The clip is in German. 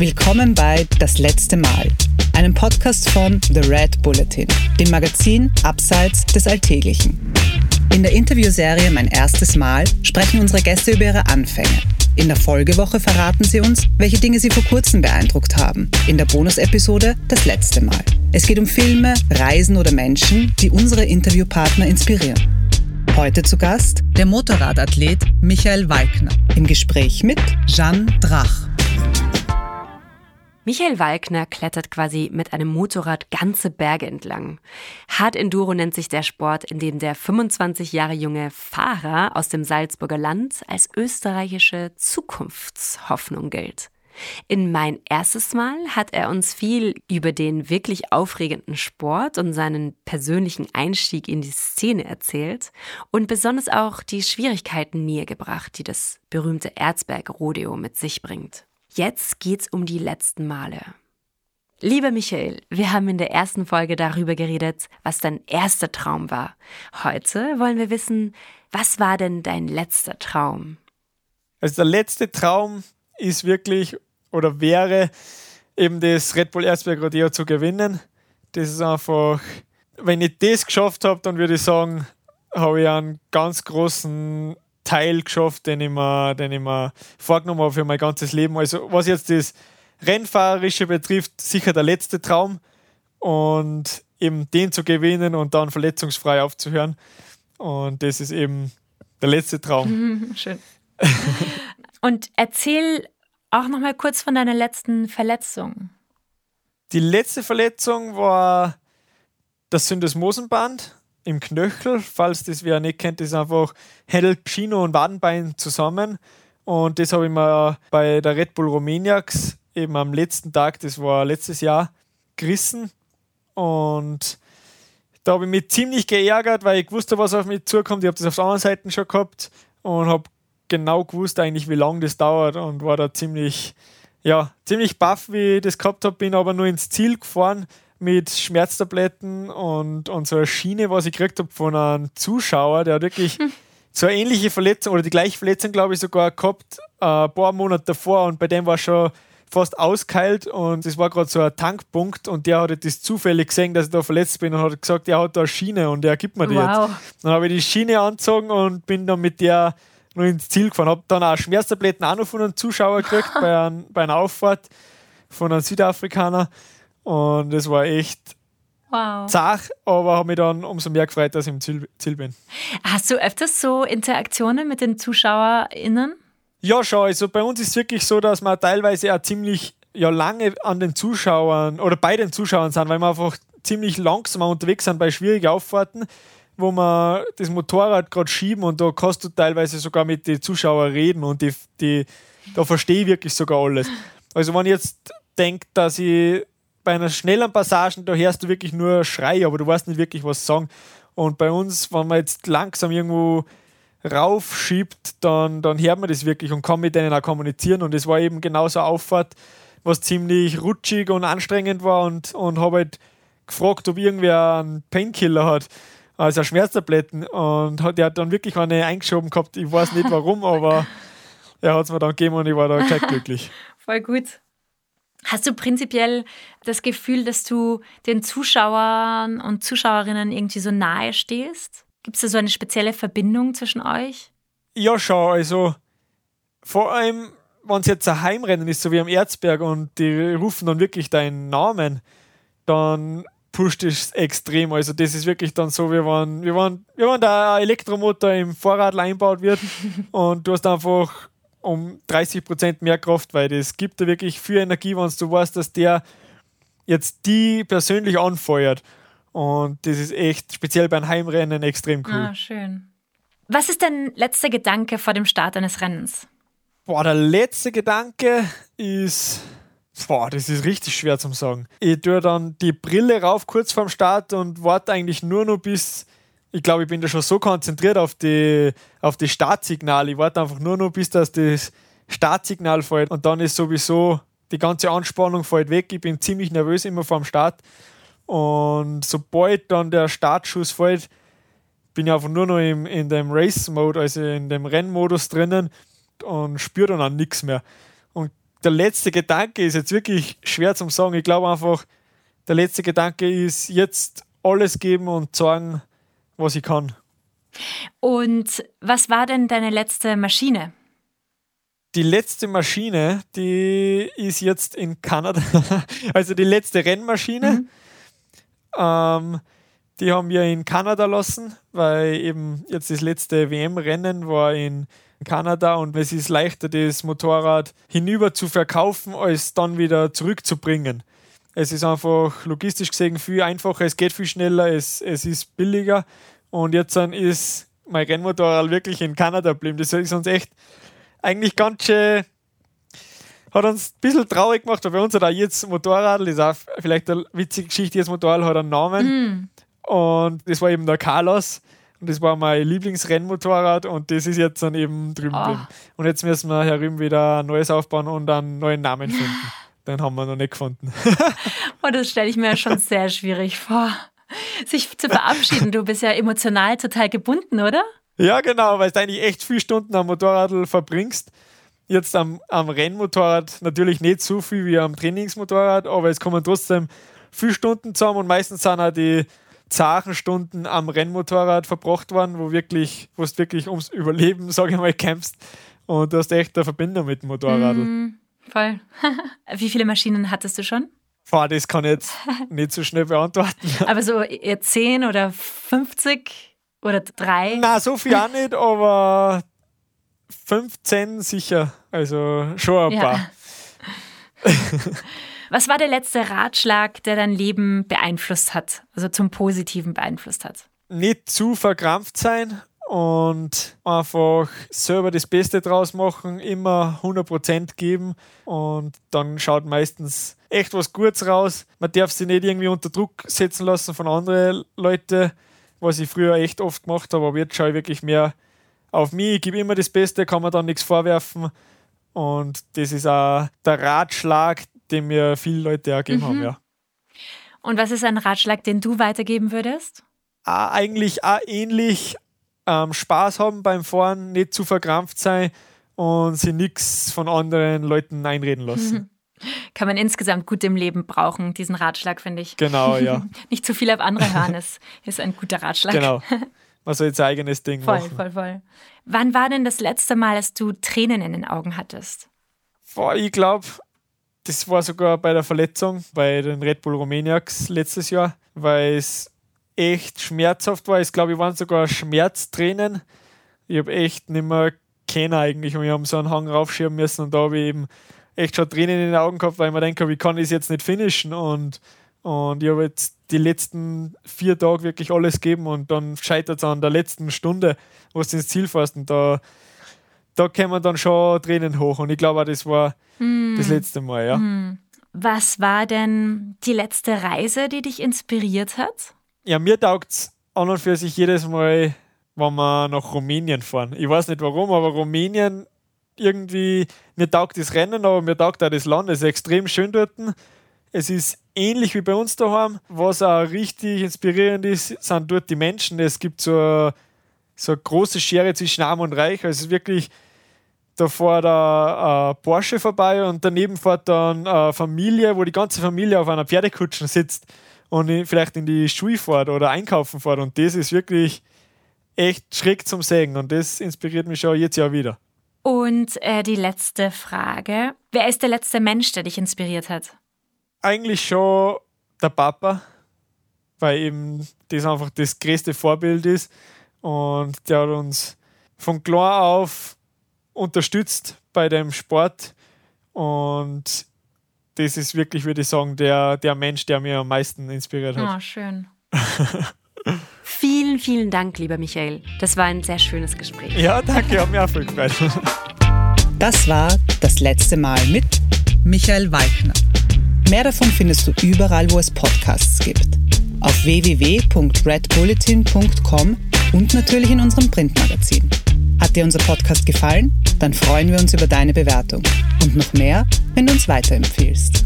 Willkommen bei Das letzte Mal, einem Podcast von The Red Bulletin, dem Magazin Abseits des Alltäglichen. In der Interviewserie Mein erstes Mal sprechen unsere Gäste über ihre Anfänge. In der Folgewoche verraten sie uns, welche Dinge sie vor kurzem beeindruckt haben. In der Bonusepisode Das letzte Mal. Es geht um Filme, Reisen oder Menschen, die unsere Interviewpartner inspirieren. Heute zu Gast der Motorradathlet Michael Walkner im Gespräch mit Jeanne Drach. Michael Walkner klettert quasi mit einem Motorrad ganze Berge entlang. Hard Enduro nennt sich der Sport, in dem der 25 Jahre junge Fahrer aus dem Salzburger Land als österreichische Zukunftshoffnung gilt. In mein erstes Mal hat er uns viel über den wirklich aufregenden Sport und seinen persönlichen Einstieg in die Szene erzählt und besonders auch die Schwierigkeiten nähergebracht, die das berühmte Erzberg-Rodeo mit sich bringt. Jetzt geht's um die letzten Male. Lieber Michael, wir haben in der ersten Folge darüber geredet, was dein erster Traum war. Heute wollen wir wissen, was war denn dein letzter Traum? Also der letzte Traum ist wirklich oder wäre eben das Red Bull Erzberg Rodeo zu gewinnen. Das ist einfach, wenn ich das geschafft habe, dann würde ich sagen, habe ich einen ganz großen Teil geschafft, den ich mir, den ich mir vorgenommen habe für mein ganzes Leben. Also was jetzt das Rennfahrerische betrifft, sicher der letzte Traum und eben den zu gewinnen und dann verletzungsfrei aufzuhören. Und das ist eben der letzte Traum. Schön. und erzähl auch noch mal kurz von deiner letzten Verletzung. Die letzte Verletzung war das Syndesmosenband im Knöchel. Falls das wer nicht kennt, ist einfach hält Schino und Wadenbein zusammen. Und das habe ich mir bei der Red Bull Romaniacs eben am letzten Tag, das war letztes Jahr, gerissen. Und da habe ich mich ziemlich geärgert, weil ich wusste, was auf mich zukommt. Ich habe das auf der anderen Seite schon gehabt und habe genau gewusst eigentlich, wie lange das dauert und war da ziemlich, ja, ziemlich baff, wie ich das gehabt habe. Bin aber nur ins Ziel gefahren mit Schmerztabletten und, und so eine Schiene, was ich gekriegt habe von einem Zuschauer, der hat wirklich so eine ähnliche Verletzung oder die gleiche Verletzung, glaube ich, sogar gehabt, äh, ein paar Monate davor und bei dem war schon fast auskeilt und es war gerade so ein Tankpunkt und der hat das zufällig gesehen, dass ich da verletzt bin und hat gesagt, er hat da eine Schiene und er gibt mir die wow. jetzt. Dann habe ich die Schiene angezogen und bin dann mit der noch ins Ziel gefahren. Habe dann auch Schmerztabletten auch noch von einem Zuschauer gekriegt bei, ein, bei einer Auffahrt von einem Südafrikaner. Und es war echt wow. zart, aber habe mich dann umso mehr gefreut, dass ich im Ziel, Ziel bin. Hast du öfters so Interaktionen mit den ZuschauerInnen? Ja, schon. Also bei uns ist es wirklich so, dass wir teilweise auch ziemlich ja, lange an den Zuschauern oder bei den Zuschauern sind, weil wir einfach ziemlich langsam unterwegs sind bei schwierigen Auffahrten wo man das Motorrad gerade schieben und da kannst du teilweise sogar mit den Zuschauern reden und die, die, da verstehe ich wirklich sogar alles. Also wenn ich jetzt denke, dass ich bei einer schnellen Passage, da hörst du wirklich nur Schrei, aber du weißt nicht wirklich, was sagen. Und bei uns, wenn man jetzt langsam irgendwo raufschiebt, dann, dann hört man das wirklich und kann mit denen auch kommunizieren. Und es war eben genauso eine Auffahrt, was ziemlich rutschig und anstrengend war und, und habe halt gefragt, ob irgendwer einen Painkiller hat also Schmerztabletten und der hat dann wirklich eine eingeschoben gehabt. Ich weiß nicht warum, aber er hat es mir dann gegeben und ich war da gleich glücklich. Voll gut. Hast du prinzipiell das Gefühl, dass du den Zuschauern und Zuschauerinnen irgendwie so nahe stehst? Gibt es da so eine spezielle Verbindung zwischen euch? Ja, schon. Also vor allem, wenn es jetzt ein Heimrennen ist, so wie am Erzberg und die rufen dann wirklich deinen Namen, dann pusht es extrem. Also das ist wirklich dann so, wir waren, wir waren, wir waren da ein Elektromotor im Fahrrad eingebaut wird und du hast einfach um 30 Prozent mehr Kraft, weil das gibt dir wirklich viel Energie, wenn du weißt, dass der jetzt die persönlich anfeuert. Und das ist echt speziell beim Heimrennen extrem cool. Ah, schön. Was ist dein letzter Gedanke vor dem Start eines Rennens? Boah, der letzte Gedanke ist Boah, das ist richtig schwer zu sagen. Ich tue dann die Brille rauf kurz vorm Start und warte eigentlich nur noch bis. Ich glaube, ich bin da schon so konzentriert auf die, auf die Startsignale. Ich warte einfach nur noch, bis das, das Startsignal fällt. Und dann ist sowieso die ganze Anspannung fällt weg. Ich bin ziemlich nervös immer vorm Start. Und sobald dann der Startschuss fällt, bin ich einfach nur noch im, in dem Race-Mode, also in dem Rennmodus drinnen und spüre dann auch nichts mehr der letzte Gedanke ist jetzt wirklich schwer zum sagen. Ich glaube einfach, der letzte Gedanke ist jetzt alles geben und sagen, was ich kann. Und was war denn deine letzte Maschine? Die letzte Maschine, die ist jetzt in Kanada, also die letzte Rennmaschine. Mhm. Ähm, die haben wir in Kanada lassen, weil eben jetzt das letzte WM-Rennen war in Kanada und es ist leichter, das Motorrad hinüber zu verkaufen, als dann wieder zurückzubringen. Es ist einfach logistisch gesehen viel einfacher, es geht viel schneller, es, es ist billiger und jetzt dann ist mein Rennmotorrad wirklich in Kanada geblieben. Das ist uns echt eigentlich ganz schön hat uns ein bisschen traurig gemacht, weil bei uns hat auch jetzt Motorrad, das ist auch vielleicht eine witzige Geschichte, jetzt Motorrad hat einen Namen. Mm. Und das war eben der Carlos. Und das war mein Lieblingsrennmotorrad und das ist jetzt dann eben drüben oh. Und jetzt müssen wir herüben wieder ein neues aufbauen und einen neuen Namen finden. Den haben wir noch nicht gefunden. oh, das stelle ich mir schon sehr schwierig vor. Sich zu verabschieden. Du bist ja emotional total gebunden, oder? Ja, genau, weil du eigentlich echt viele Stunden am Motorrad verbringst. Jetzt am, am Rennmotorrad natürlich nicht so viel wie am Trainingsmotorrad, aber es kommen trotzdem viele Stunden zusammen und meistens sind auch die zachen Stunden am Rennmotorrad verbracht worden, wo wirklich, wo du wirklich ums Überleben, sage ich mal, kämpfst. Und du hast echt eine Verbindung mit dem Motorrad. Mm, voll. Wie viele Maschinen hattest du schon? Boah, das kann ich jetzt nicht so schnell beantworten. Aber so eher 10 oder 50 oder 3? Na, so viel auch nicht, aber 15 sicher. Also schon ein ja. paar. Was war der letzte Ratschlag, der dein Leben beeinflusst hat, also zum Positiven beeinflusst hat? Nicht zu verkrampft sein und einfach selber das Beste draus machen, immer 100% geben und dann schaut meistens echt was Gutes raus. Man darf sich nicht irgendwie unter Druck setzen lassen von anderen Leuten, was ich früher echt oft gemacht habe, aber jetzt schaue ich wirklich mehr auf mich, ich gebe immer das Beste, kann man dann nichts vorwerfen. Und das ist auch der Ratschlag, den mir viele Leute auch gegeben mhm. haben, ja. Und was ist ein Ratschlag, den du weitergeben würdest? Ah, eigentlich auch ähnlich ähm, Spaß haben beim Fahren, nicht zu verkrampft sein und sich nichts von anderen Leuten einreden lassen. Kann man insgesamt gut im Leben brauchen, diesen Ratschlag, finde ich. Genau, ja. nicht zu viel auf andere hören, ist, ist ein guter Ratschlag. Genau. Man soll sein eigenes Ding voll, machen. Voll, voll, voll. Wann war denn das letzte Mal, dass du Tränen in den Augen hattest? Boah, ich glaube, das war sogar bei der Verletzung bei den Red Bull Romaniacs letztes Jahr, weil es echt schmerzhaft war. Ich glaube, ich waren sogar Schmerztränen. Ich habe echt nicht mehr kennen eigentlich und wir haben so einen Hang raufschieben müssen und da habe ich eben echt schon Tränen in den Augen gehabt, weil ich mir denke, wie kann ich es jetzt nicht finishen und, und ich habe jetzt die letzten vier Tage wirklich alles geben und dann scheitert es an der letzten Stunde, wo du ins Ziel fährst und da, da kommen dann schon Tränen hoch und ich glaube, das war hm. das letzte Mal, ja. Hm. Was war denn die letzte Reise, die dich inspiriert hat? Ja, mir taugt es an und für sich jedes Mal, wenn wir nach Rumänien fahren. Ich weiß nicht warum, aber Rumänien irgendwie, mir taugt das Rennen, aber mir taugt auch das Land. Es ist extrem schön dort. Es ist ähnlich wie bei uns daheim. Was auch richtig inspirierend ist, sind dort die Menschen. Es gibt so eine, so eine große Schere zwischen Arm und Reich. Also es ist wirklich, da fährt ein Porsche vorbei und daneben fährt dann eine Familie, wo die ganze Familie auf einer Pferdekutsche sitzt und vielleicht in die Schule fährt oder einkaufen fährt. Und das ist wirklich echt schräg zum Sehen und das inspiriert mich schon jetzt ja wieder. Und äh, die letzte Frage. Wer ist der letzte Mensch, der dich inspiriert hat? Eigentlich schon der Papa, weil eben das einfach das größte Vorbild ist. Und der hat uns von klar auf unterstützt bei dem Sport. Und das ist wirklich, würde ich sagen, der, der Mensch, der mir am meisten inspiriert hat. Oh, schön. Vielen, vielen Dank, lieber Michael. Das war ein sehr schönes Gespräch. Ja, danke, hat mir auch viel gefreut. Das war das letzte Mal mit Michael Walkner. Mehr davon findest du überall, wo es Podcasts gibt. Auf www.redbulletin.com und natürlich in unserem Printmagazin. Hat dir unser Podcast gefallen? Dann freuen wir uns über deine Bewertung. Und noch mehr, wenn du uns weiterempfiehlst.